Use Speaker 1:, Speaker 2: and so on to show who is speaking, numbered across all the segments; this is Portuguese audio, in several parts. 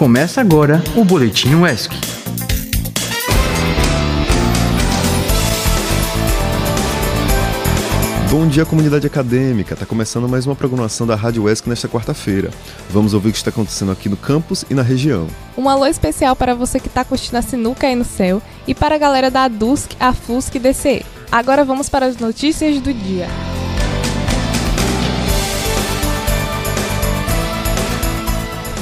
Speaker 1: Começa agora o Boletim UESC.
Speaker 2: Bom dia, comunidade acadêmica. Está começando mais uma programação da Rádio UESC nesta quarta-feira. Vamos ouvir o que está acontecendo aqui no campus e na região.
Speaker 3: Um alô especial para você que está curtindo a sinuca aí no céu e para a galera da ADUSC, a FUSC e DCE. Agora vamos para as notícias do dia.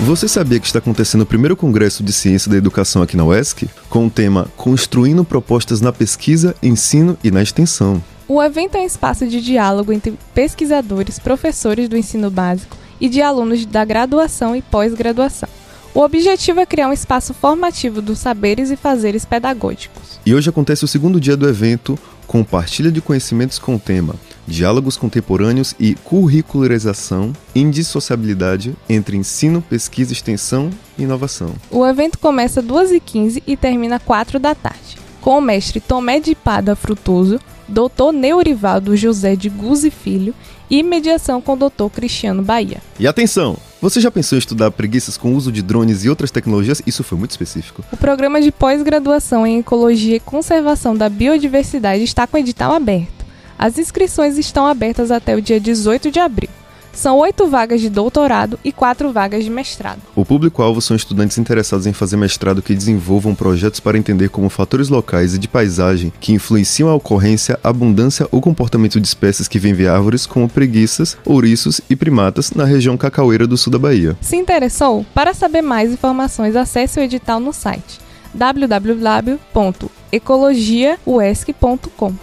Speaker 2: Você sabia que está acontecendo o primeiro Congresso de Ciência da Educação aqui na UESC? Com o tema Construindo Propostas na Pesquisa, Ensino e na Extensão.
Speaker 3: O evento é um espaço de diálogo entre pesquisadores, professores do ensino básico e de alunos da graduação e pós-graduação. O objetivo é criar um espaço formativo dos saberes e fazeres pedagógicos.
Speaker 2: E hoje acontece o segundo dia do evento, Compartilha de Conhecimentos com o tema Diálogos Contemporâneos e Curricularização, Indissociabilidade entre Ensino, Pesquisa, Extensão e Inovação.
Speaker 3: O evento começa às 2h15 e termina às 4 da tarde, com o mestre Tomé de Pada Frutoso, Dr. Neurivaldo José de Guzzi Filho e mediação com o Dr. Cristiano Bahia.
Speaker 2: E atenção! Você já pensou em estudar preguiças com uso de drones e outras tecnologias? Isso foi muito específico.
Speaker 3: O programa de pós-graduação em Ecologia e Conservação da Biodiversidade está com edital aberto. As inscrições estão abertas até o dia 18 de abril. São oito vagas de doutorado e quatro vagas de mestrado.
Speaker 2: O público-alvo são estudantes interessados em fazer mestrado que desenvolvam projetos para entender como fatores locais e de paisagem que influenciam a ocorrência, abundância ou comportamento de espécies que vivem árvores, como preguiças, ouriços e primatas, na região cacaueira do sul da Bahia.
Speaker 3: Se interessou? Para saber mais informações, acesse o edital no site www.ecologiauesc.com.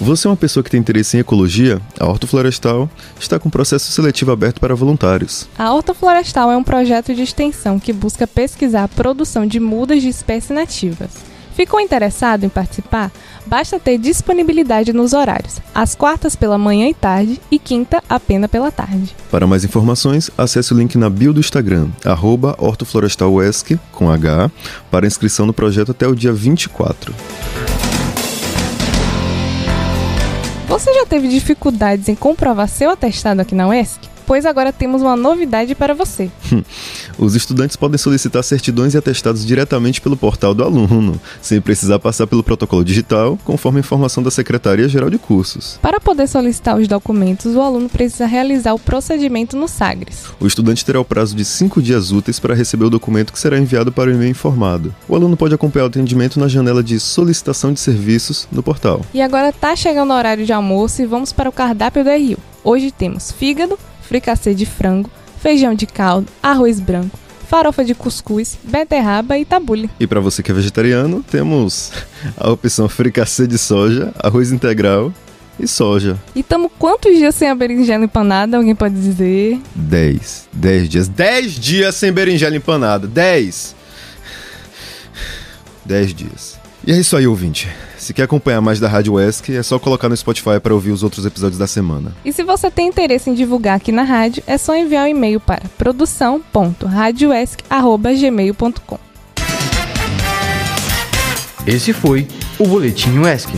Speaker 2: Você é uma pessoa que tem interesse em ecologia? A Horto Florestal está com processo seletivo aberto para voluntários.
Speaker 3: A Horto Florestal é um projeto de extensão que busca pesquisar a produção de mudas de espécies nativas. Ficou interessado em participar? Basta ter disponibilidade nos horários, às quartas pela manhã e tarde e quinta apenas pela tarde.
Speaker 2: Para mais informações, acesse o link na bio do Instagram, arroba hortoflorestalwesc, com H, para inscrição no projeto até o dia 24.
Speaker 3: Já teve dificuldades em comprovar seu atestado aqui na UESC? Pois agora temos uma novidade para você.
Speaker 2: Os estudantes podem solicitar certidões e atestados diretamente pelo portal do aluno, sem precisar passar pelo protocolo digital, conforme a informação da Secretaria-Geral de Cursos.
Speaker 3: Para poder solicitar os documentos, o aluno precisa realizar o procedimento no Sagres.
Speaker 2: O estudante terá o prazo de cinco dias úteis para receber o documento que será enviado para o e-mail informado. O aluno pode acompanhar o atendimento na janela de solicitação de serviços no portal.
Speaker 3: E agora tá chegando o horário de almoço e vamos para o cardápio do RU. Hoje temos fígado, fricassê de frango, feijão de caldo, arroz branco, farofa de cuscuz, beterraba e tabule.
Speaker 2: E para você que é vegetariano, temos a opção fricassê de soja, arroz integral e soja.
Speaker 3: E tamo quantos dias sem a berinjela empanada? Alguém pode dizer?
Speaker 2: 10. 10 dias. 10 dias sem berinjela empanada. 10. 10 dias. E é isso aí, ouvinte. Se quer acompanhar mais da Rádio Wesk, é só colocar no Spotify para ouvir os outros episódios da semana.
Speaker 3: E se você tem interesse em divulgar aqui na rádio, é só enviar um e-mail para produção.radioesc.gmail.com
Speaker 1: Esse foi o Boletim UESC.